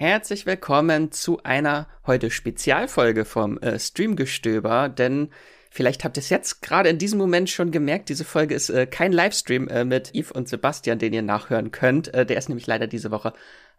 Herzlich willkommen zu einer heute Spezialfolge vom äh, Streamgestöber, denn vielleicht habt ihr es jetzt gerade in diesem Moment schon gemerkt, diese Folge ist äh, kein Livestream äh, mit Yves und Sebastian, den ihr nachhören könnt. Äh, der ist nämlich leider diese Woche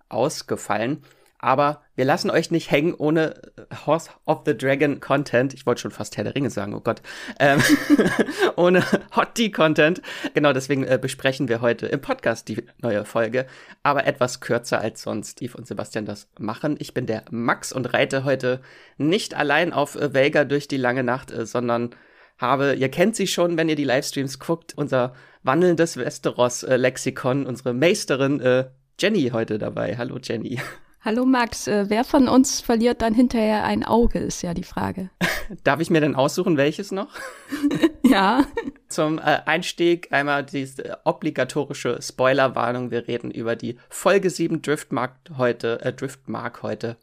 ausgefallen. Aber wir lassen euch nicht hängen ohne äh, Horse of the Dragon Content. Ich wollte schon fast Herr der Ringe sagen, oh Gott. Ähm, ohne Hot Tea Content. Genau, deswegen äh, besprechen wir heute im Podcast die neue Folge. Aber etwas kürzer als sonst Steve und Sebastian das machen. Ich bin der Max und reite heute nicht allein auf äh, Vega durch die lange Nacht, äh, sondern habe, ihr kennt sie schon, wenn ihr die Livestreams guckt, unser wandelndes Westeros-Lexikon, unsere Meisterin äh, Jenny heute dabei. Hallo Jenny. Hallo Max, äh, wer von uns verliert dann hinterher ein Auge, ist ja die Frage. Darf ich mir denn aussuchen, welches noch? ja. Zum äh, Einstieg einmal diese obligatorische Spoilerwarnung. Wir reden über die Folge 7 Driftmark heute, äh, Driftmark heute.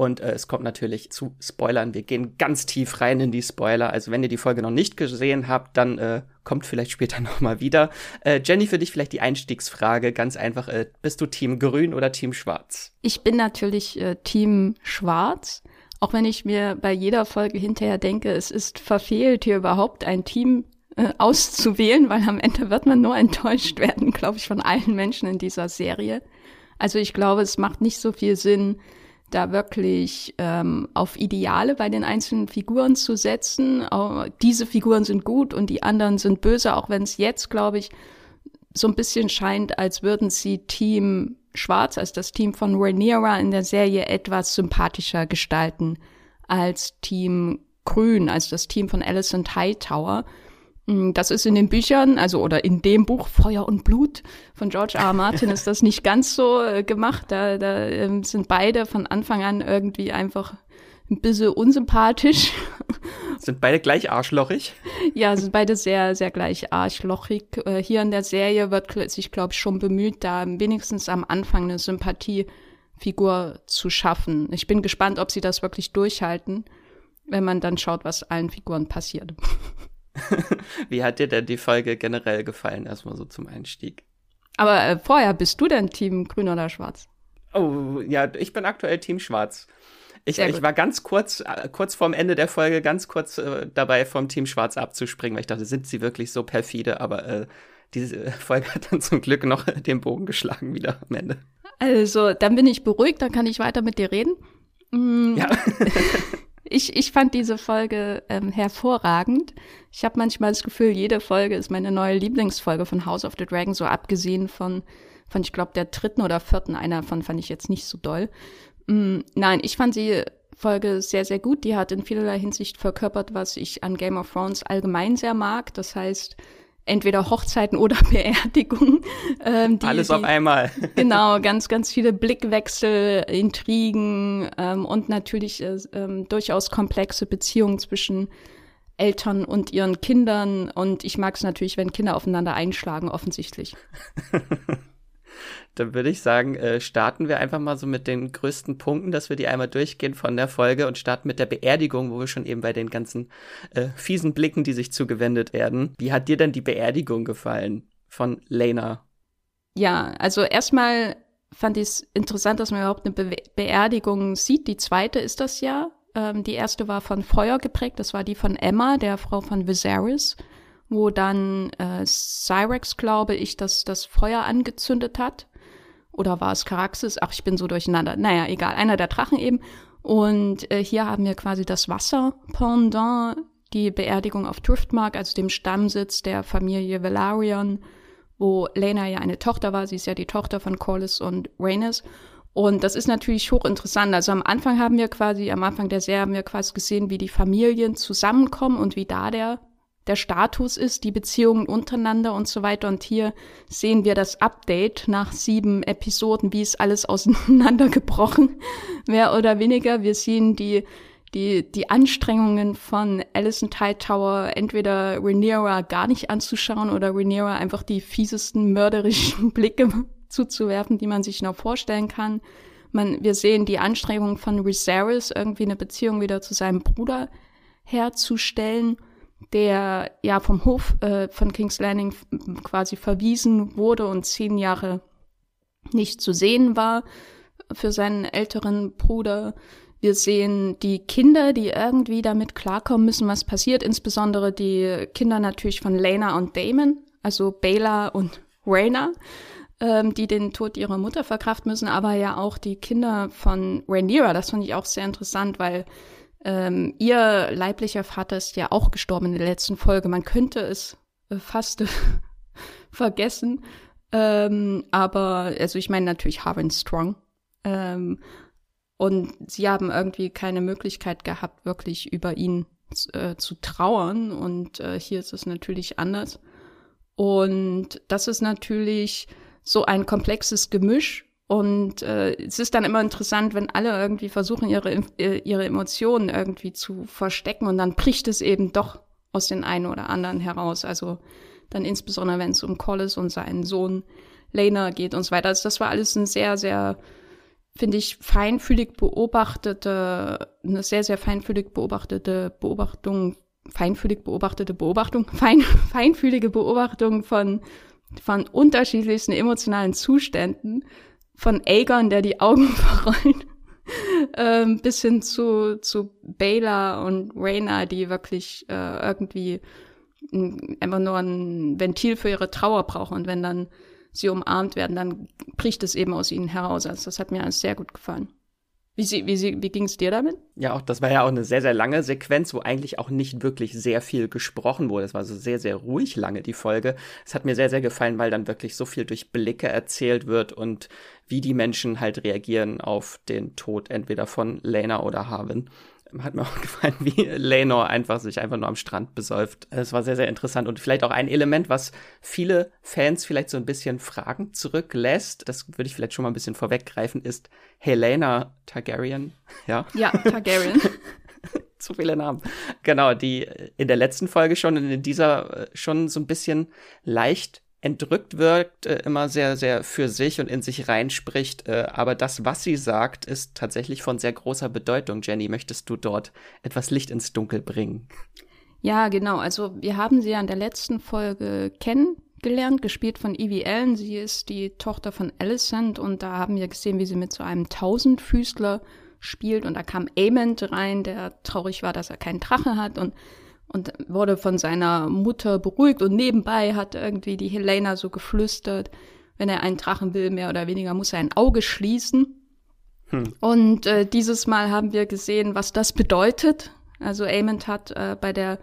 Und äh, es kommt natürlich zu Spoilern. Wir gehen ganz tief rein in die Spoiler. Also wenn ihr die Folge noch nicht gesehen habt, dann äh, kommt vielleicht später noch mal wieder. Äh, Jenny, für dich vielleicht die Einstiegsfrage. Ganz einfach, äh, bist du Team Grün oder Team Schwarz? Ich bin natürlich äh, Team Schwarz. Auch wenn ich mir bei jeder Folge hinterher denke, es ist verfehlt, hier überhaupt ein Team äh, auszuwählen, weil am Ende wird man nur enttäuscht werden, glaube ich, von allen Menschen in dieser Serie. Also ich glaube, es macht nicht so viel Sinn, da wirklich ähm, auf Ideale bei den einzelnen Figuren zu setzen. Auch diese Figuren sind gut und die anderen sind böse, auch wenn es jetzt, glaube ich, so ein bisschen scheint, als würden sie Team Schwarz, als das Team von Rhaenyra in der Serie etwas sympathischer gestalten als Team Grün, als das Team von Alicent Hightower. Mm, das ist in den Büchern, also oder in dem Buch Feuer und Blut von George R. R. Martin ist das nicht ganz so äh, gemacht. Da, da ähm, sind beide von Anfang an irgendwie einfach ein bisschen unsympathisch. Sind beide gleich arschlochig? Ja, sind beide sehr, sehr gleich arschlochig. Äh, hier in der Serie wird sich, glaube ich, schon bemüht, da wenigstens am Anfang eine Sympathiefigur zu schaffen. Ich bin gespannt, ob sie das wirklich durchhalten, wenn man dann schaut, was allen Figuren passiert. Wie hat dir denn die Folge generell gefallen, erstmal so zum Einstieg? Aber äh, vorher, bist du denn Team Grün oder Schwarz? Oh, ja, ich bin aktuell Team Schwarz. Ich, ich war ganz kurz, äh, kurz vorm Ende der Folge, ganz kurz äh, dabei, vom Team Schwarz abzuspringen, weil ich dachte, sind sie wirklich so perfide? Aber äh, diese Folge hat dann zum Glück noch den Bogen geschlagen wieder am Ende. Also, dann bin ich beruhigt, dann kann ich weiter mit dir reden. Mm. Ja. Ich, ich fand diese Folge ähm, hervorragend. Ich habe manchmal das Gefühl, jede Folge ist meine neue Lieblingsfolge von House of the Dragon, so abgesehen von, von ich glaube, der dritten oder vierten. Einer davon fand ich jetzt nicht so doll. Mm, nein, ich fand die Folge sehr, sehr gut. Die hat in vielerlei Hinsicht verkörpert, was ich an Game of Thrones allgemein sehr mag. Das heißt, entweder Hochzeiten oder Beerdigungen. Ähm, die, Alles auf die, einmal. genau, ganz, ganz viele Blickwechsel, Intrigen ähm, und natürlich äh, ähm, durchaus komplexe Beziehungen zwischen Eltern und ihren Kindern. Und ich mag es natürlich, wenn Kinder aufeinander einschlagen, offensichtlich. Dann würde ich sagen, äh, starten wir einfach mal so mit den größten Punkten, dass wir die einmal durchgehen von der Folge und starten mit der Beerdigung, wo wir schon eben bei den ganzen äh, fiesen Blicken, die sich zugewendet werden. Wie hat dir denn die Beerdigung gefallen von Lena? Ja, also erstmal fand ich es interessant, dass man überhaupt eine Be Beerdigung sieht. Die zweite ist das ja. Ähm, die erste war von Feuer geprägt. Das war die von Emma, der Frau von Viserys, wo dann äh, Cyrex, glaube ich, das, das Feuer angezündet hat. Oder war es Caraxes? Ach, ich bin so durcheinander. Naja, egal. Einer der Drachen eben. Und äh, hier haben wir quasi das Wasser pendant, die Beerdigung auf Driftmark, also dem Stammsitz der Familie Velaryon, wo Lena ja eine Tochter war. Sie ist ja die Tochter von Corlys und Rhaenys. Und das ist natürlich hochinteressant. Also am Anfang haben wir quasi, am Anfang der Serie haben wir quasi gesehen, wie die Familien zusammenkommen und wie da der der Status ist, die Beziehungen untereinander und so weiter. Und hier sehen wir das Update nach sieben Episoden, wie ist alles auseinandergebrochen, mehr oder weniger. Wir sehen die, die, die Anstrengungen von Alison Hightower, entweder Rhaenyra gar nicht anzuschauen oder Rhaenyra einfach die fiesesten mörderischen Blicke zuzuwerfen, die man sich noch vorstellen kann. Man, wir sehen die Anstrengungen von Viserys, irgendwie eine Beziehung wieder zu seinem Bruder herzustellen der ja vom Hof äh, von King's Landing quasi verwiesen wurde und zehn Jahre nicht zu sehen war. für seinen älteren Bruder. Wir sehen die Kinder, die irgendwie damit klarkommen müssen, was passiert, insbesondere die Kinder natürlich von Lena und Damon, also Bela und Raina, ähm, die den Tod ihrer Mutter verkraften müssen, aber ja auch die Kinder von Rhaenyra. Das fand ich auch sehr interessant, weil ähm, ihr leiblicher Vater ist ja auch gestorben in der letzten Folge. Man könnte es äh, fast vergessen. Ähm, aber, also ich meine natürlich Harvin Strong. Ähm, und sie haben irgendwie keine Möglichkeit gehabt, wirklich über ihn äh, zu trauern. Und äh, hier ist es natürlich anders. Und das ist natürlich so ein komplexes Gemisch. Und äh, es ist dann immer interessant, wenn alle irgendwie versuchen, ihre, äh, ihre Emotionen irgendwie zu verstecken und dann bricht es eben doch aus den einen oder anderen heraus. Also dann insbesondere, wenn es um Collis und seinen Sohn Lena geht und so weiter. Also das war alles ein sehr, sehr, finde ich, feinfühlig beobachtete, eine sehr, sehr feinfühlig beobachtete Beobachtung, feinfühlig beobachtete Beobachtung, fein, feinfühlige Beobachtung von, von unterschiedlichsten emotionalen Zuständen, von Aegon, der die Augen verrollt, ähm, bis hin zu, zu Baylor und Reyna, die wirklich äh, irgendwie einfach nur ein Ventil für ihre Trauer brauchen. Und wenn dann sie umarmt werden, dann bricht es eben aus ihnen heraus. Also das hat mir alles sehr gut gefallen. Wie, sie, wie, sie, wie ging es dir damit? Ja, auch das war ja auch eine sehr, sehr lange Sequenz, wo eigentlich auch nicht wirklich sehr viel gesprochen wurde. Es war so sehr, sehr ruhig lange, die Folge. Es hat mir sehr, sehr gefallen, weil dann wirklich so viel durch Blicke erzählt wird und wie die Menschen halt reagieren auf den Tod entweder von Lena oder Harvin hat mir auch gefallen, wie Lenor einfach sich einfach nur am Strand besäuft. Es war sehr, sehr interessant und vielleicht auch ein Element, was viele Fans vielleicht so ein bisschen Fragen zurücklässt. Das würde ich vielleicht schon mal ein bisschen vorweggreifen, ist Helena Targaryen. Ja, ja Targaryen. Zu viele Namen. Genau, die in der letzten Folge schon und in dieser äh, schon so ein bisschen leicht entrückt wirkt, äh, immer sehr, sehr für sich und in sich reinspricht. Äh, aber das, was sie sagt, ist tatsächlich von sehr großer Bedeutung. Jenny, möchtest du dort etwas Licht ins Dunkel bringen? Ja, genau. Also wir haben sie ja in der letzten Folge kennengelernt, gespielt von Evie Allen. Sie ist die Tochter von Alicent und da haben wir gesehen, wie sie mit so einem Tausendfüßler spielt und da kam Amond rein, der traurig war, dass er keinen Drache hat und und wurde von seiner Mutter beruhigt und nebenbei hat irgendwie die Helena so geflüstert, wenn er einen Drachen will, mehr oder weniger muss er ein Auge schließen. Hm. Und äh, dieses Mal haben wir gesehen, was das bedeutet. Also Amond hat äh, bei der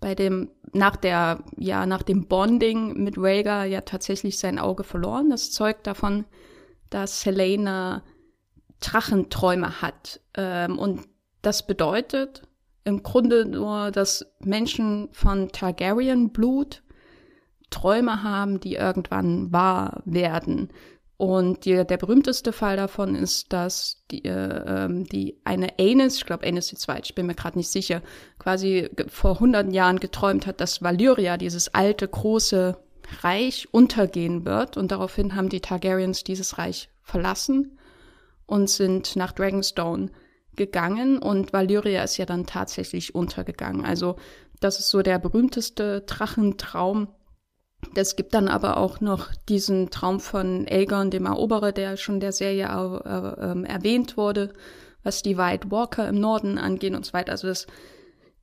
bei dem nach der ja nach dem Bonding mit Rhaegar ja tatsächlich sein Auge verloren. Das zeugt davon, dass Helena Drachenträume hat. Ähm, und das bedeutet, im Grunde nur, dass Menschen von Targaryen-Blut Träume haben, die irgendwann wahr werden. Und die, der berühmteste Fall davon ist, dass die, äh, ähm, die eine Aenys, ich glaube die zweite, ich bin mir gerade nicht sicher, quasi vor hunderten Jahren geträumt hat, dass Valyria, dieses alte, große Reich, untergehen wird. Und daraufhin haben die Targaryens dieses Reich verlassen und sind nach Dragonstone gegangen und Valyria ist ja dann tatsächlich untergegangen. Also das ist so der berühmteste Drachentraum. Es gibt dann aber auch noch diesen Traum von Aegon, dem Eroberer, der schon der Serie äh, äh, erwähnt wurde, was die White Walker im Norden angeht und so weiter. Also das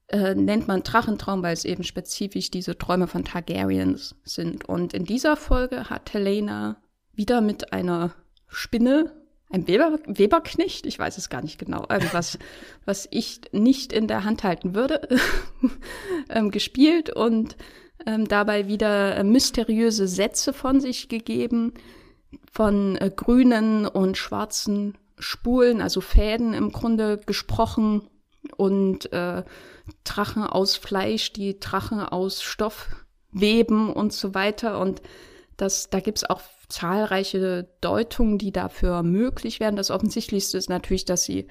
äh, nennt man Drachentraum, weil es eben spezifisch diese Träume von Targaryens sind. Und in dieser Folge hat Helena wieder mit einer Spinne ein Weber, Weberknecht, ich weiß es gar nicht genau, irgendwas, was ich nicht in der Hand halten würde, ähm, gespielt und ähm, dabei wieder äh, mysteriöse Sätze von sich gegeben, von äh, grünen und schwarzen Spulen, also Fäden im Grunde gesprochen und äh, Drachen aus Fleisch, die Drachen aus Stoff weben und so weiter. Und das, da gibt's auch zahlreiche Deutungen, die dafür möglich werden. Das Offensichtlichste ist natürlich, dass sie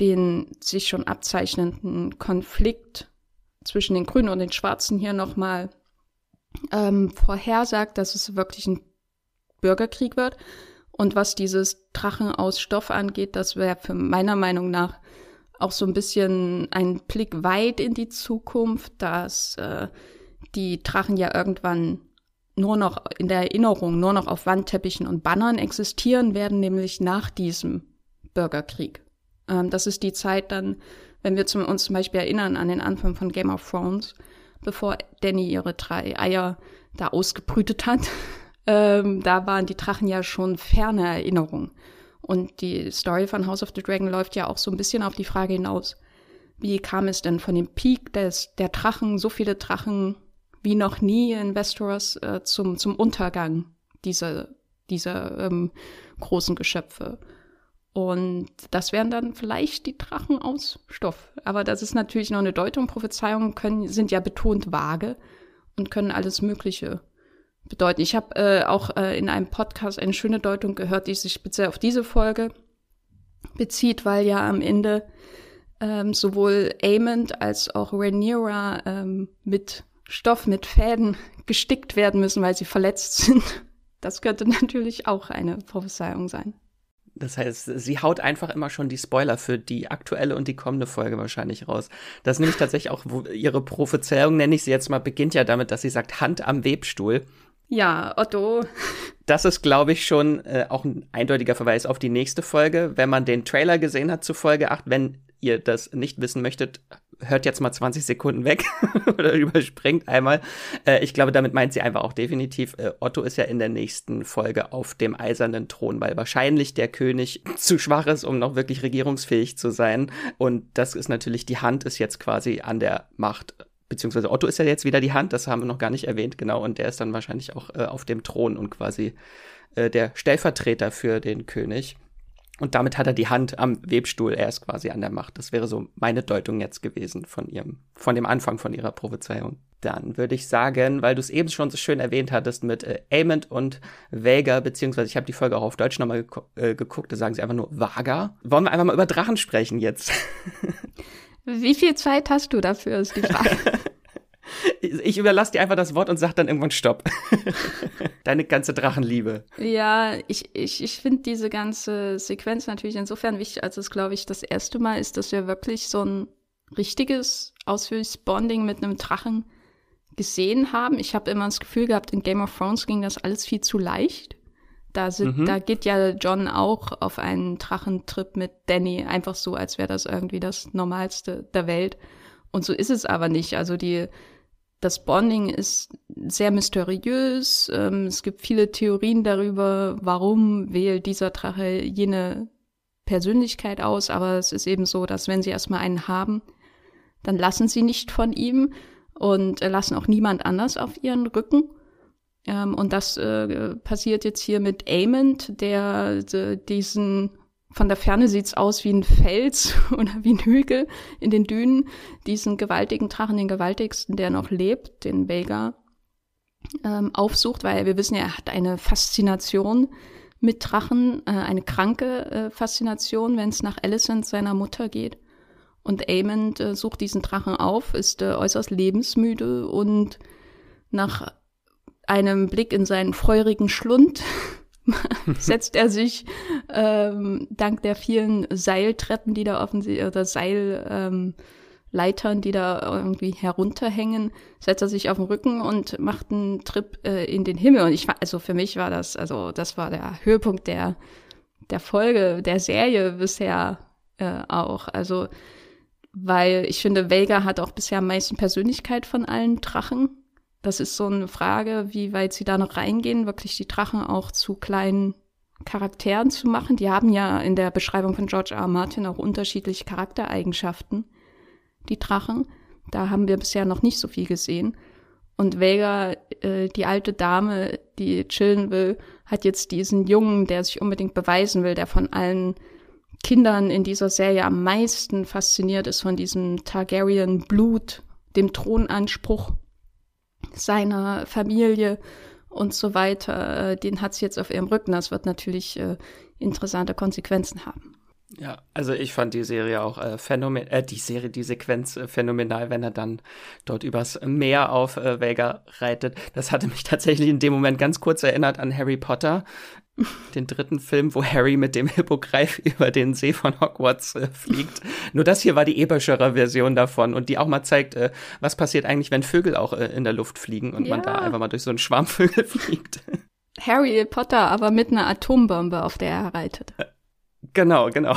den sich schon abzeichnenden Konflikt zwischen den Grünen und den Schwarzen hier nochmal ähm, vorhersagt, dass es wirklich ein Bürgerkrieg wird. Und was dieses Drachen aus Stoff angeht, das wäre für meiner Meinung nach auch so ein bisschen ein Blick weit in die Zukunft, dass äh, die Drachen ja irgendwann nur noch in der Erinnerung, nur noch auf Wandteppichen und Bannern existieren werden, nämlich nach diesem Bürgerkrieg. Ähm, das ist die Zeit dann, wenn wir zum, uns zum Beispiel erinnern an den Anfang von Game of Thrones, bevor Danny ihre drei Eier da ausgebrütet hat. Ähm, da waren die Drachen ja schon ferne Erinnerungen. Und die Story von House of the Dragon läuft ja auch so ein bisschen auf die Frage hinaus, wie kam es denn von dem Peak des, der Drachen, so viele Drachen wie noch nie in Westeros äh, zum, zum Untergang dieser, dieser ähm, großen Geschöpfe. Und das wären dann vielleicht die Drachen aus Stoff. Aber das ist natürlich noch eine Deutung. Prophezeiungen können, sind ja betont vage und können alles Mögliche bedeuten. Ich habe äh, auch äh, in einem Podcast eine schöne Deutung gehört, die sich speziell auf diese Folge bezieht, weil ja am Ende ähm, sowohl Amond als auch Rhaenyra ähm, mit Stoff mit Fäden gestickt werden müssen, weil sie verletzt sind. Das könnte natürlich auch eine Prophezeiung sein. Das heißt, sie haut einfach immer schon die Spoiler für die aktuelle und die kommende Folge wahrscheinlich raus. Das ist nämlich tatsächlich auch ihre Prophezeiung, nenne ich sie jetzt mal, beginnt ja damit, dass sie sagt Hand am Webstuhl. Ja, Otto. Das ist, glaube ich, schon äh, auch ein eindeutiger Verweis auf die nächste Folge. Wenn man den Trailer gesehen hat zu Folge 8, wenn ihr das nicht wissen möchtet, hört jetzt mal 20 Sekunden weg oder überspringt einmal. Äh, ich glaube, damit meint sie einfach auch definitiv, äh, Otto ist ja in der nächsten Folge auf dem eisernen Thron, weil wahrscheinlich der König zu schwach ist, um noch wirklich regierungsfähig zu sein. Und das ist natürlich, die Hand ist jetzt quasi an der Macht. Beziehungsweise Otto ist ja jetzt wieder die Hand, das haben wir noch gar nicht erwähnt, genau. Und der ist dann wahrscheinlich auch äh, auf dem Thron und quasi äh, der Stellvertreter für den König. Und damit hat er die Hand am Webstuhl, er ist quasi an der Macht. Das wäre so meine Deutung jetzt gewesen von ihrem, von dem Anfang von ihrer Prophezeiung. Dann würde ich sagen, weil du es eben schon so schön erwähnt hattest mit äh, Amond und Vega, beziehungsweise ich habe die Folge auch auf Deutsch nochmal gek äh, geguckt, da sagen sie einfach nur Vaga. Wollen wir einfach mal über Drachen sprechen jetzt? Wie viel Zeit hast du dafür, ist die Frage. Ich überlasse dir einfach das Wort und sag dann irgendwann Stopp. Deine ganze Drachenliebe. Ja, ich, ich, ich finde diese ganze Sequenz natürlich insofern wichtig, als es, glaube ich, das erste Mal ist, dass wir wirklich so ein richtiges, ausführliches Bonding mit einem Drachen gesehen haben. Ich habe immer das Gefühl gehabt, in Game of Thrones ging das alles viel zu leicht. Da, sind, mhm. da geht ja John auch auf einen Drachentrip mit Danny, einfach so, als wäre das irgendwie das Normalste der Welt. Und so ist es aber nicht. Also die, das Bonding ist sehr mysteriös. Ähm, es gibt viele Theorien darüber, warum wählt dieser Drache jene Persönlichkeit aus. Aber es ist eben so, dass wenn sie erstmal einen haben, dann lassen sie nicht von ihm und lassen auch niemand anders auf ihren Rücken. Ähm, und das äh, passiert jetzt hier mit Amond, der äh, diesen von der Ferne sieht's aus wie ein Fels oder wie ein Hügel in den Dünen. Diesen gewaltigen Drachen, den gewaltigsten, der noch lebt, den Vega, ähm, aufsucht, weil wir wissen ja, er hat eine Faszination mit Drachen, äh, eine kranke äh, Faszination, wenn es nach Alicent, seiner Mutter, geht. Und Aemond äh, sucht diesen Drachen auf, ist äh, äußerst lebensmüde und nach einem Blick in seinen feurigen Schlund setzt er sich ähm, dank der vielen Seiltreppen, die da offensichtlich, oder Seilleitern, ähm, die da irgendwie herunterhängen, setzt er sich auf den Rücken und macht einen Trip äh, in den Himmel. Und ich war, also für mich war das, also das war der Höhepunkt der, der Folge, der Serie bisher äh, auch. Also, weil ich finde, Vega hat auch bisher am meisten Persönlichkeit von allen Drachen. Das ist so eine Frage, wie weit sie da noch reingehen, wirklich die Drachen auch zu kleinen Charakteren zu machen. Die haben ja in der Beschreibung von George R. R. Martin auch unterschiedliche Charaktereigenschaften, die Drachen. Da haben wir bisher noch nicht so viel gesehen. Und Vega, äh, die alte Dame, die chillen will, hat jetzt diesen Jungen, der sich unbedingt beweisen will, der von allen Kindern in dieser Serie am meisten fasziniert ist von diesem Targaryen Blut, dem Thronanspruch seiner Familie und so weiter, äh, den hat sie jetzt auf ihrem Rücken. Das wird natürlich äh, interessante Konsequenzen haben. Ja, also ich fand die Serie auch äh, phänomenal, äh, die Serie, die Sequenz äh, phänomenal, wenn er dann dort übers Meer auf äh, Vega reitet. Das hatte mich tatsächlich in dem Moment ganz kurz erinnert an Harry Potter, den dritten Film, wo Harry mit dem Hippogreif über den See von Hogwarts äh, fliegt. Nur das hier war die epischere Version davon und die auch mal zeigt, äh, was passiert eigentlich, wenn Vögel auch äh, in der Luft fliegen und ja. man da einfach mal durch so einen Schwarm Vögel fliegt. Harry Potter aber mit einer Atombombe, auf der er reitet. Genau, genau.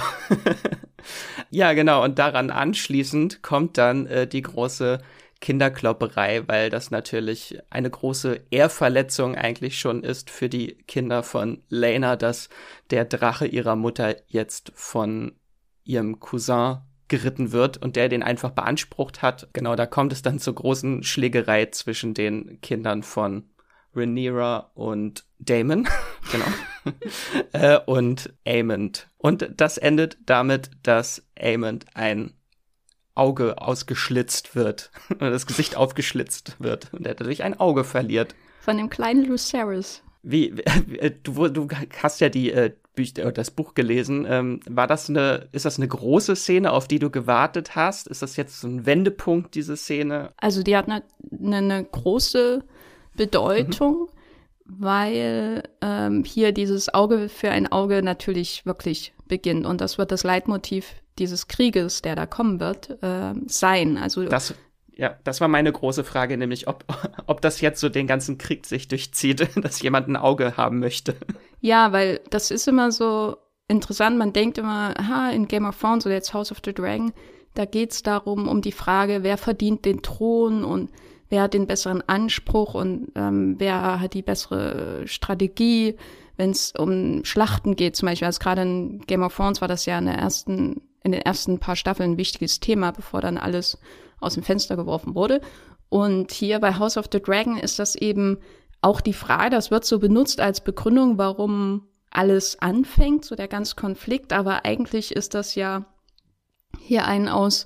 ja, genau. Und daran anschließend kommt dann äh, die große Kinderklopperei, weil das natürlich eine große Ehrverletzung eigentlich schon ist für die Kinder von Lena, dass der Drache ihrer Mutter jetzt von ihrem Cousin geritten wird und der den einfach beansprucht hat. Genau, da kommt es dann zur großen Schlägerei zwischen den Kindern von Rhaenyra und Damon, genau, äh, und Aemond. Und das endet damit, dass Aemond ein Auge ausgeschlitzt wird, oder das Gesicht aufgeschlitzt wird und er dadurch ein Auge verliert. Von dem kleinen Lucerys. Wie, wie äh, du, du hast ja die äh, Bücher, das Buch gelesen. Ähm, war das eine, ist das eine große Szene, auf die du gewartet hast? Ist das jetzt so ein Wendepunkt, diese Szene? Also die hat eine, eine große Bedeutung, mhm. weil ähm, hier dieses Auge für ein Auge natürlich wirklich beginnt. Und das wird das Leitmotiv dieses Krieges, der da kommen wird, äh, sein. Also das, ja, das war meine große Frage, nämlich ob, ob das jetzt so den ganzen Krieg sich durchzieht, dass jemand ein Auge haben möchte. Ja, weil das ist immer so interessant. Man denkt immer, ha, in Game of Thrones oder jetzt House of the Dragon, da geht's darum, um die Frage, wer verdient den Thron und wer hat den besseren Anspruch und ähm, wer hat die bessere Strategie, wenn es um Schlachten geht, zum Beispiel. Also gerade in Game of Thrones war das ja in, der ersten, in den ersten paar Staffeln ein wichtiges Thema, bevor dann alles aus dem Fenster geworfen wurde. Und hier bei House of the Dragon ist das eben auch die Frage, das wird so benutzt als Begründung, warum alles anfängt, so der ganze Konflikt, aber eigentlich ist das ja hier ein aus,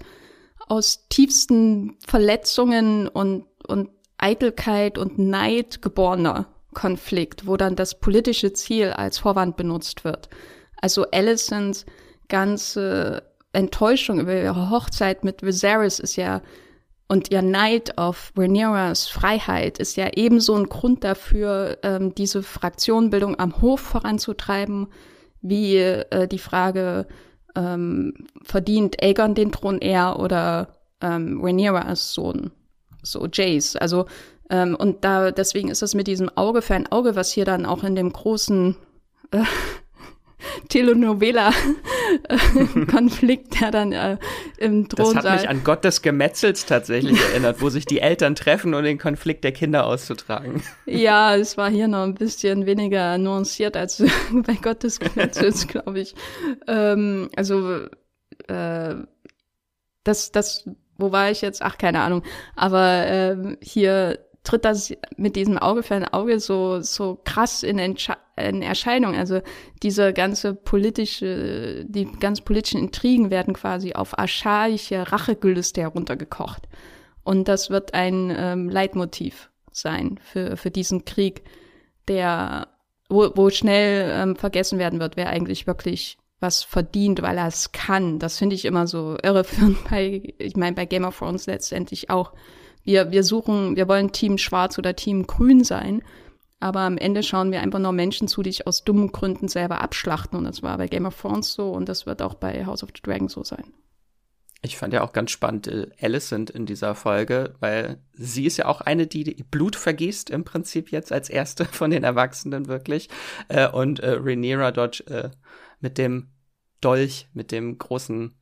aus tiefsten Verletzungen und und Eitelkeit und Neid geborener Konflikt, wo dann das politische Ziel als Vorwand benutzt wird. Also Alicents ganze Enttäuschung über ihre Hochzeit mit Viserys ist ja und ihr Neid auf Rhaenyras Freiheit ist ja ebenso ein Grund dafür, ähm, diese Fraktionenbildung am Hof voranzutreiben, wie äh, die Frage, ähm, verdient Aegon den Thron eher oder ähm, Rhaenyras Sohn so Jays. Also ähm, und da deswegen ist es mit diesem Auge für ein Auge, was hier dann auch in dem großen äh, Telenovela-Konflikt, der dann äh, im Thron Das hat mich an Gott des Gemetzels tatsächlich erinnert, wo sich die Eltern treffen, um den Konflikt der Kinder auszutragen. Ja, es war hier noch ein bisschen weniger nuanciert als bei Gott des Gemetzels, glaube ich. Ähm, also äh, das, das wo war ich jetzt? Ach, keine Ahnung. Aber ähm, hier tritt das mit diesem Auge für ein Auge so, so krass in, in Erscheinung. Also diese ganze politische, die ganz politischen Intrigen werden quasi auf archaische Rachegelüste heruntergekocht. Und das wird ein ähm, Leitmotiv sein für, für diesen Krieg, der, wo, wo schnell ähm, vergessen werden wird, wer eigentlich wirklich was verdient, weil er es kann. Das finde ich immer so irreführend bei, ich meine, bei Game of Thrones letztendlich auch. Wir, wir suchen, wir wollen Team Schwarz oder Team Grün sein, aber am Ende schauen wir einfach nur Menschen zu, die sich aus dummen Gründen selber abschlachten. Und das war bei Game of Thrones so und das wird auch bei House of the Dragon so sein. Ich fand ja auch ganz spannend äh, Alicent in dieser Folge, weil sie ist ja auch eine, die Blut vergießt im Prinzip jetzt als erste von den Erwachsenen wirklich. Äh, und äh, Rhaenyra dort äh, mit dem Dolch, mit dem großen,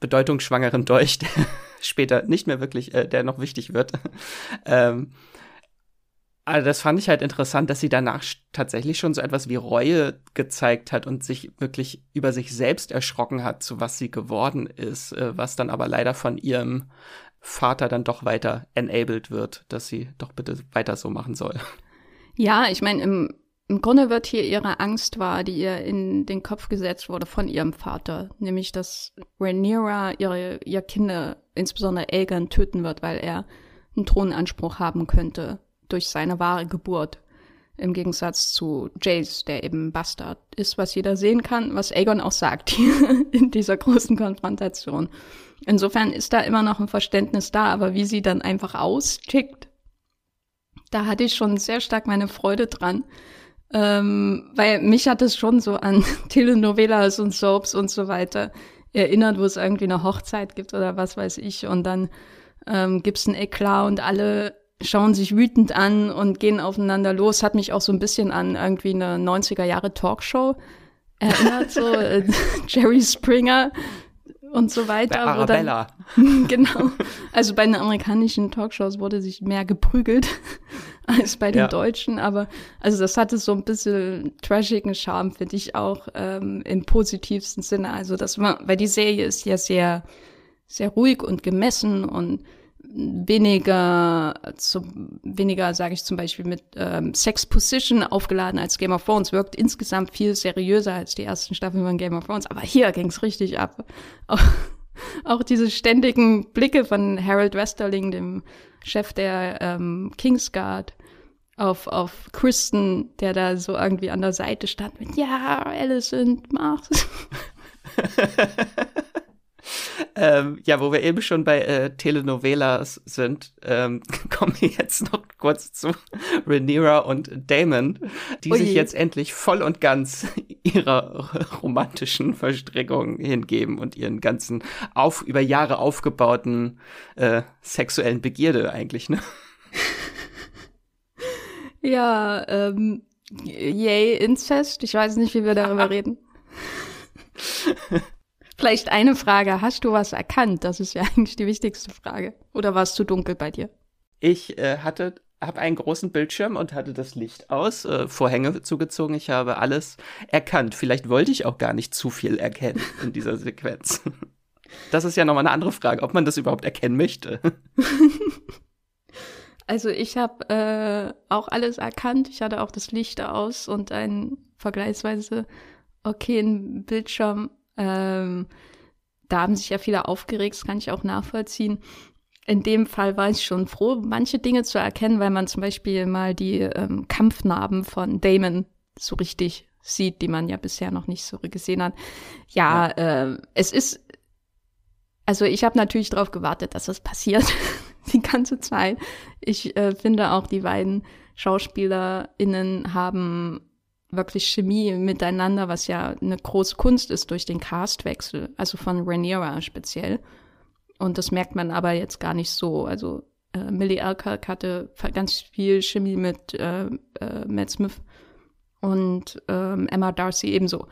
bedeutungsschwangeren Dolch, der später nicht mehr wirklich, äh, der noch wichtig wird. ähm, also das fand ich halt interessant, dass sie danach tatsächlich schon so etwas wie Reue gezeigt hat und sich wirklich über sich selbst erschrocken hat, zu was sie geworden ist, äh, was dann aber leider von ihrem Vater dann doch weiter enabled wird, dass sie doch bitte weiter so machen soll. Ja, ich meine, im im Grunde wird hier ihre Angst wahr, die ihr in den Kopf gesetzt wurde von ihrem Vater, nämlich dass Rhaenyra ihre ihr Kinder, insbesondere Aegon, töten wird, weil er einen Thronanspruch haben könnte durch seine wahre Geburt. Im Gegensatz zu Jace, der eben Bastard ist, was jeder sehen kann, was Aegon auch sagt in dieser großen Konfrontation. Insofern ist da immer noch ein Verständnis da, aber wie sie dann einfach austickt, da hatte ich schon sehr stark meine Freude dran. Ähm, weil mich hat es schon so an Telenovelas und Soaps und so weiter erinnert, wo es irgendwie eine Hochzeit gibt oder was weiß ich. Und dann ähm, gibt's ein Eklat und alle schauen sich wütend an und gehen aufeinander los. Hat mich auch so ein bisschen an irgendwie eine 90er Jahre Talkshow erinnert, so äh, Jerry Springer und so weiter. Bei Arabella. Dann, genau. Also bei den amerikanischen Talkshows wurde sich mehr geprügelt als bei den ja. deutschen, aber also das hatte so ein bisschen trashigen Charme, finde ich auch ähm, im positivsten Sinne. Also das war, weil die Serie ist ja sehr, sehr ruhig und gemessen und weniger, zu, weniger sage ich zum Beispiel mit ähm, Sex Position aufgeladen als Game of Thrones, wirkt insgesamt viel seriöser als die ersten Staffeln von Game of Thrones. Aber hier ging's richtig ab. Auch, auch diese ständigen Blicke von Harold Westerling, dem Chef der ähm, Kingsguard, auf, auf Kristen, der da so irgendwie an der Seite stand mit, ja, Alicent, mach's. ähm, ja, wo wir eben schon bei äh, Telenovelas sind, ähm, kommen wir jetzt noch kurz zu Rhaenyra und Damon, die Ui. sich jetzt endlich voll und ganz ihrer romantischen Verstrickung hingeben und ihren ganzen auf über Jahre aufgebauten äh, sexuellen Begierde eigentlich, ne? Ja, ähm, yay, Inzest. Ich weiß nicht, wie wir darüber reden. Vielleicht eine Frage. Hast du was erkannt? Das ist ja eigentlich die wichtigste Frage. Oder war es zu dunkel bei dir? Ich äh, hatte habe einen großen Bildschirm und hatte das Licht aus, äh, Vorhänge zugezogen. Ich habe alles erkannt. Vielleicht wollte ich auch gar nicht zu viel erkennen in dieser Sequenz. Das ist ja nochmal eine andere Frage, ob man das überhaupt erkennen möchte. Also ich habe äh, auch alles erkannt. Ich hatte auch das Licht aus und einen vergleichsweise okayen Bildschirm ähm, da haben sich ja viele aufgeregt, das kann ich auch nachvollziehen. In dem Fall war ich schon froh, manche Dinge zu erkennen, weil man zum Beispiel mal die ähm, Kampfnarben von Damon so richtig sieht, die man ja bisher noch nicht so gesehen hat. Ja, ja. Äh, es ist, also ich habe natürlich darauf gewartet, dass das passiert, die ganze Zeit. Ich äh, finde auch, die beiden SchauspielerInnen haben wirklich Chemie miteinander, was ja eine große Kunst ist durch den Castwechsel, also von Rhaenyra speziell. Und das merkt man aber jetzt gar nicht so. Also äh, Millie Alcock hatte ganz viel Chemie mit äh, äh, Matt Smith und ähm, Emma Darcy ebenso.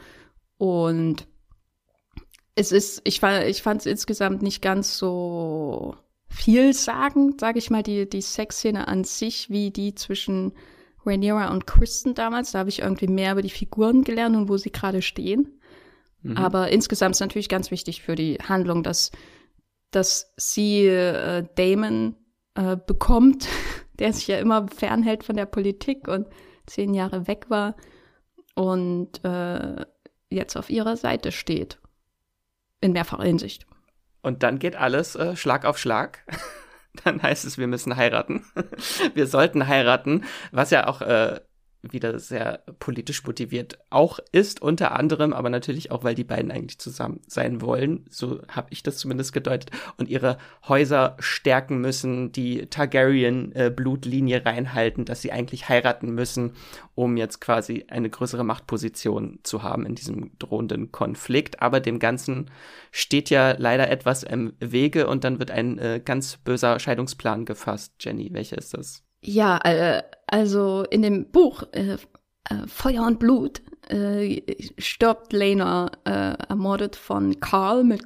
Und es ist, ich, ich fand es insgesamt nicht ganz so vielsagend, sage ich mal, die, die Sexszene an sich, wie die zwischen Rhaenyra und Kristen damals. Da habe ich irgendwie mehr über die Figuren gelernt und wo sie gerade stehen. Mhm. Aber insgesamt ist natürlich ganz wichtig für die Handlung, dass, dass sie äh, Damon äh, bekommt, der sich ja immer fernhält von der Politik und zehn Jahre weg war und äh, jetzt auf ihrer Seite steht. In mehrfacher Hinsicht. Und dann geht alles äh, Schlag auf Schlag. dann heißt es, wir müssen heiraten. wir sollten heiraten, was ja auch äh, wieder sehr politisch motiviert auch ist, unter anderem, aber natürlich auch, weil die beiden eigentlich zusammen sein wollen. So habe ich das zumindest gedeutet. Und ihre Häuser stärken müssen, die Targaryen-Blutlinie äh, reinhalten, dass sie eigentlich heiraten müssen, um jetzt quasi eine größere Machtposition zu haben in diesem drohenden Konflikt. Aber dem Ganzen steht ja leider etwas im Wege und dann wird ein äh, ganz böser Scheidungsplan gefasst. Jenny, welcher ist das? Ja, äh, also in dem Buch äh, äh, Feuer und Blut äh, stirbt Lena äh, ermordet von Carl mit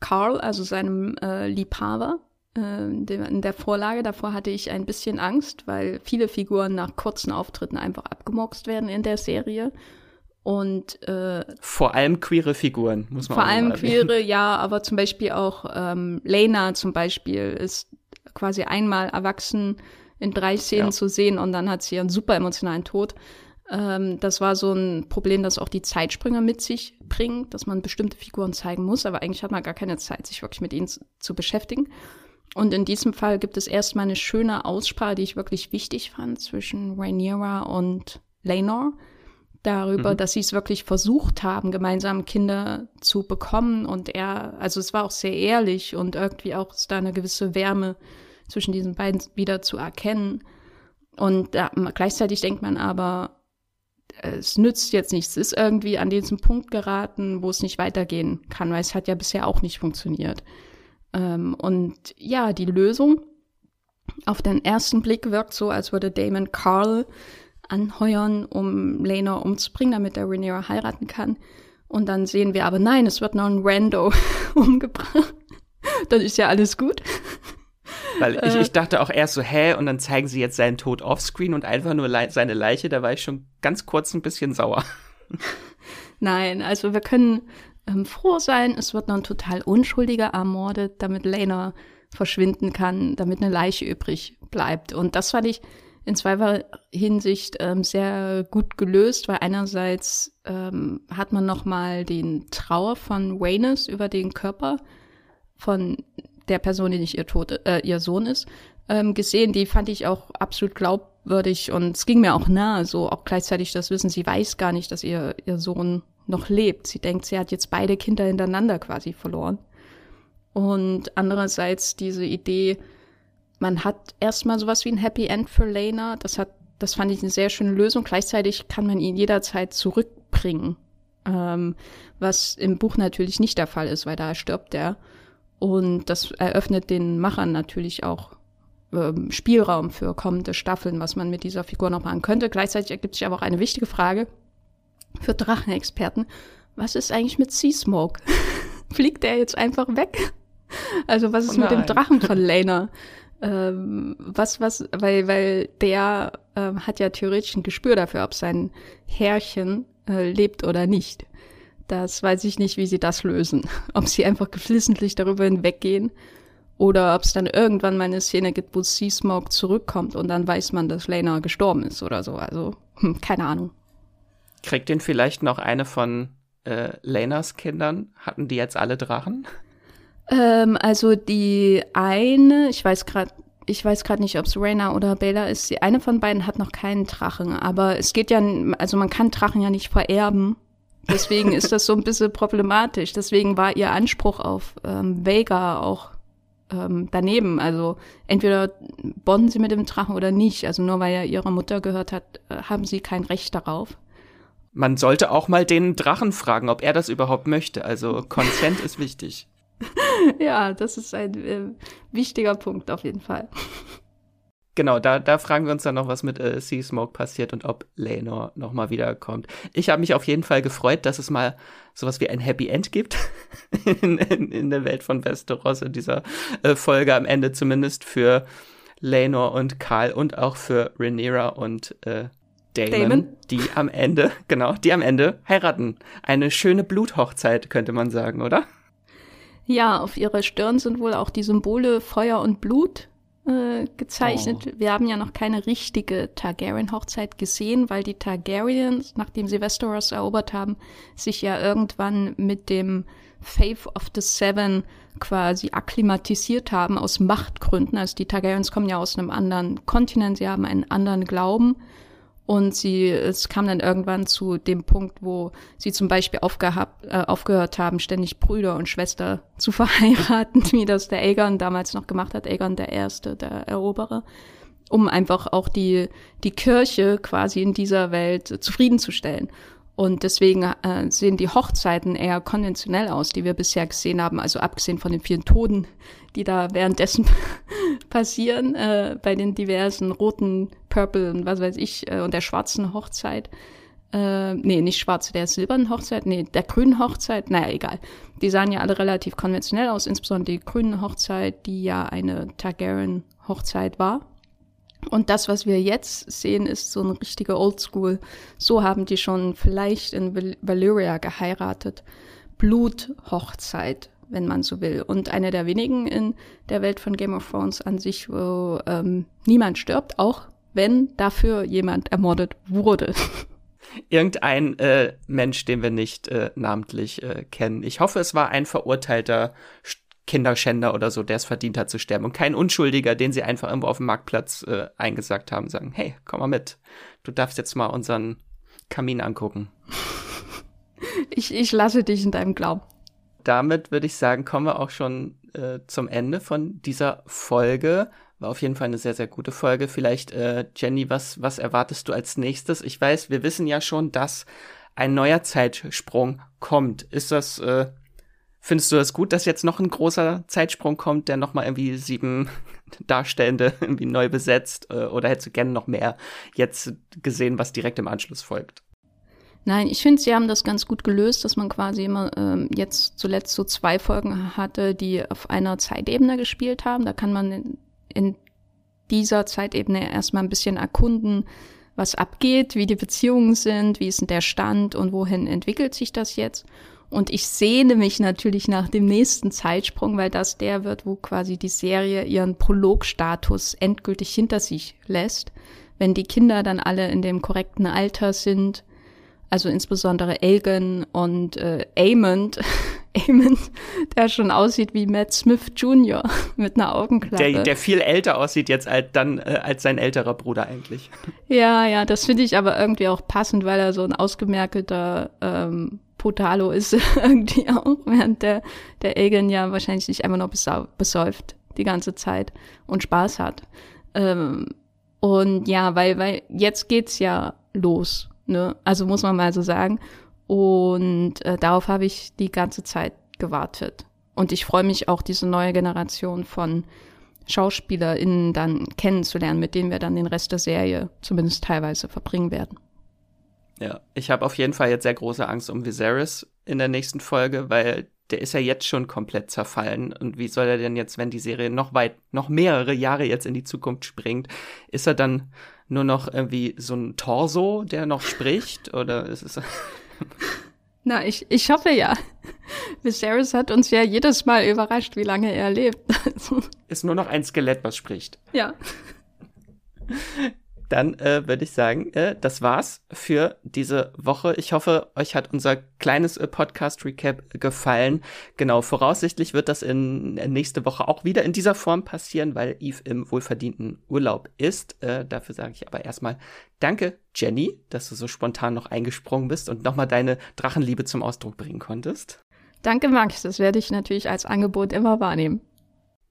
Carl, also seinem äh, Liebhaber. In der Vorlage davor hatte ich ein bisschen Angst, weil viele Figuren nach kurzen Auftritten einfach abgemurkst werden in der Serie. Und äh, vor allem queere Figuren, muss man Vor allem queere, ja, aber zum Beispiel auch ähm, Lena zum Beispiel ist quasi einmal erwachsen in drei Szenen ja. zu sehen und dann hat sie einen super emotionalen Tod. Ähm, das war so ein Problem, das auch die Zeitsprünge mit sich bringen, dass man bestimmte Figuren zeigen muss, aber eigentlich hat man gar keine Zeit, sich wirklich mit ihnen zu, zu beschäftigen. Und in diesem Fall gibt es erstmal eine schöne Aussprache, die ich wirklich wichtig fand, zwischen Rhaenyra und Laenor darüber, mhm. dass sie es wirklich versucht haben, gemeinsam Kinder zu bekommen. Und er, also es war auch sehr ehrlich und irgendwie auch ist da eine gewisse Wärme zwischen diesen beiden wieder zu erkennen. Und da, gleichzeitig denkt man aber, es nützt jetzt nichts. Es ist irgendwie an diesen Punkt geraten, wo es nicht weitergehen kann, weil es hat ja bisher auch nicht funktioniert. Ähm, und ja, die Lösung auf den ersten Blick wirkt so, als würde Damon Carl anheuern, um Lena umzubringen, damit er Rhaenyra heiraten kann. Und dann sehen wir aber, nein, es wird noch ein Rando umgebracht. dann ist ja alles gut. Weil ich, ich dachte auch erst so, hä, und dann zeigen sie jetzt seinen Tod offscreen und einfach nur le seine Leiche, da war ich schon ganz kurz ein bisschen sauer. Nein, also wir können ähm, froh sein, es wird noch ein total Unschuldiger ermordet, damit Lena verschwinden kann, damit eine Leiche übrig bleibt. Und das fand ich in zweifacher Hinsicht ähm, sehr gut gelöst, weil einerseits ähm, hat man noch mal den Trauer von Rhaenys über den Körper von der Person, die nicht ihr, Tod, äh, ihr Sohn ist, ähm, gesehen. Die fand ich auch absolut glaubwürdig und es ging mir auch nahe, so auch gleichzeitig das Wissen, sie weiß gar nicht, dass ihr, ihr Sohn noch lebt. Sie denkt, sie hat jetzt beide Kinder hintereinander quasi verloren. Und andererseits diese Idee, man hat erstmal sowas wie ein Happy End für Lena. Das hat, das fand ich eine sehr schöne Lösung. Gleichzeitig kann man ihn jederzeit zurückbringen. Ähm, was im Buch natürlich nicht der Fall ist, weil da stirbt er. Und das eröffnet den Machern natürlich auch ähm, Spielraum für kommende Staffeln, was man mit dieser Figur noch machen könnte. Gleichzeitig ergibt sich aber auch eine wichtige Frage für Drachenexperten. Was ist eigentlich mit Sea Smoke? Fliegt der jetzt einfach weg? Also was ist oh mit dem Drachen von Lena? ähm, was, was, weil, weil der ähm, hat ja theoretisch ein Gespür dafür, ob sein Herrchen äh, lebt oder nicht. Das weiß ich nicht, wie sie das lösen. Ob sie einfach geflissentlich darüber hinweggehen oder ob es dann irgendwann mal eine Szene gibt, wo Sea Smoke zurückkommt und dann weiß man, dass Lena gestorben ist oder so. Also, hm, keine Ahnung. Kriegt den vielleicht noch eine von äh, Lenas Kindern? Hatten die jetzt alle Drachen? Ähm, also die eine, ich weiß gerade, ich weiß gerade nicht, ob es Reyna oder Bela ist. Die eine von beiden hat noch keinen Drachen, aber es geht ja, also man kann Drachen ja nicht vererben. Deswegen ist das so ein bisschen problematisch. Deswegen war ihr Anspruch auf ähm, Vega auch ähm, daneben. Also entweder bonden sie mit dem Drachen oder nicht. Also nur weil er ihrer Mutter gehört hat, äh, haben sie kein Recht darauf. Man sollte auch mal den Drachen fragen, ob er das überhaupt möchte. Also Consent ist wichtig. ja, das ist ein äh, wichtiger Punkt auf jeden Fall. Genau, da, da fragen wir uns dann noch, was mit äh, Sea Smoke passiert und ob Lenor nochmal wiederkommt. Ich habe mich auf jeden Fall gefreut, dass es mal sowas wie ein Happy End gibt in, in, in der Welt von Westeros in dieser äh, Folge am Ende zumindest für Lenor und Karl und auch für Rhaenyra und äh, Damon, Damon, die am Ende, genau, die am Ende heiraten. Eine schöne Bluthochzeit, könnte man sagen, oder? Ja, auf ihrer Stirn sind wohl auch die Symbole Feuer und Blut äh, gezeichnet. Oh. Wir haben ja noch keine richtige Targaryen-Hochzeit gesehen, weil die Targaryens, nachdem sie Westeros erobert haben, sich ja irgendwann mit dem Faith of the Seven quasi akklimatisiert haben aus Machtgründen. Also die Targaryens kommen ja aus einem anderen Kontinent, sie haben einen anderen Glauben und sie, es kam dann irgendwann zu dem Punkt, wo sie zum Beispiel aufgehabt, äh, aufgehört haben, ständig Brüder und Schwester zu verheiraten, wie das der Aegon damals noch gemacht hat, Aegon der Erste, der Eroberer, um einfach auch die, die Kirche quasi in dieser Welt zufriedenzustellen. Und deswegen äh, sehen die Hochzeiten eher konventionell aus, die wir bisher gesehen haben, also abgesehen von den vielen Toten, die da währenddessen passieren, äh, bei den diversen roten, purple und was weiß ich, äh, und der schwarzen Hochzeit. Äh, nee, nicht schwarze, der silbernen Hochzeit, nee, der grünen Hochzeit, naja, egal. Die sahen ja alle relativ konventionell aus, insbesondere die grüne Hochzeit, die ja eine Targaryen-Hochzeit war. Und das, was wir jetzt sehen, ist so ein richtiger Oldschool. So haben die schon vielleicht in Valyria geheiratet. Bluthochzeit, wenn man so will. Und eine der wenigen in der Welt von Game of Thrones an sich, wo ähm, niemand stirbt, auch wenn dafür jemand ermordet wurde. Irgendein äh, Mensch, den wir nicht äh, namentlich äh, kennen. Ich hoffe, es war ein verurteilter Kinderschänder oder so, der es verdient hat zu sterben. Und kein Unschuldiger, den sie einfach irgendwo auf dem Marktplatz äh, eingesagt haben, sagen, hey, komm mal mit. Du darfst jetzt mal unseren Kamin angucken. Ich, ich lasse dich in deinem Glauben. Damit würde ich sagen, kommen wir auch schon äh, zum Ende von dieser Folge. War auf jeden Fall eine sehr, sehr gute Folge. Vielleicht, äh, Jenny, was, was erwartest du als nächstes? Ich weiß, wir wissen ja schon, dass ein neuer Zeitsprung kommt. Ist das, äh, findest du das gut, dass jetzt noch ein großer Zeitsprung kommt, der nochmal irgendwie sieben Darstellende irgendwie neu besetzt? Äh, oder hättest du gerne noch mehr jetzt gesehen, was direkt im Anschluss folgt? Nein, ich finde, sie haben das ganz gut gelöst, dass man quasi immer ähm, jetzt zuletzt so zwei Folgen hatte, die auf einer Zeitebene gespielt haben. Da kann man in, in dieser Zeitebene erstmal ein bisschen erkunden, was abgeht, wie die Beziehungen sind, wie ist denn der Stand und wohin entwickelt sich das jetzt. Und ich sehne mich natürlich nach dem nächsten Zeitsprung, weil das der wird, wo quasi die Serie ihren Prologstatus endgültig hinter sich lässt. Wenn die Kinder dann alle in dem korrekten Alter sind, also insbesondere Elgin und äh, Amond, Amond, der schon aussieht wie Matt Smith Jr. mit einer Augenklappe. Der, der viel älter aussieht jetzt als, dann, äh, als sein älterer Bruder eigentlich. Ja, ja, das finde ich aber irgendwie auch passend, weil er so ein ausgemerkelter ähm, Potalo ist irgendwie auch, während der, der Elgin ja wahrscheinlich sich einfach nur besäuft die ganze Zeit und Spaß hat. Ähm, und ja, weil, weil jetzt geht's ja los Ne? Also muss man mal so sagen. Und äh, darauf habe ich die ganze Zeit gewartet. Und ich freue mich auch, diese neue Generation von SchauspielerInnen dann kennenzulernen, mit denen wir dann den Rest der Serie zumindest teilweise verbringen werden. Ja, ich habe auf jeden Fall jetzt sehr große Angst um Viserys in der nächsten Folge, weil der ist ja jetzt schon komplett zerfallen. Und wie soll er denn jetzt, wenn die Serie noch weit, noch mehrere Jahre jetzt in die Zukunft springt, ist er dann nur noch irgendwie so ein Torso, der noch spricht? Oder ist es. Na, ich, ich hoffe ja. Viserys hat uns ja jedes Mal überrascht, wie lange er lebt. ist nur noch ein Skelett, was spricht. Ja dann äh, würde ich sagen, äh, das war's für diese Woche. Ich hoffe, euch hat unser kleines äh, Podcast-Recap gefallen. Genau, voraussichtlich wird das in äh, nächste Woche auch wieder in dieser Form passieren, weil Eve im wohlverdienten Urlaub ist. Äh, dafür sage ich aber erstmal Danke, Jenny, dass du so spontan noch eingesprungen bist und nochmal deine Drachenliebe zum Ausdruck bringen konntest. Danke, Max. Das werde ich natürlich als Angebot immer wahrnehmen.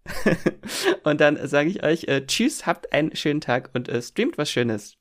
und dann sage ich euch äh, Tschüss, habt einen schönen Tag und äh, streamt was Schönes.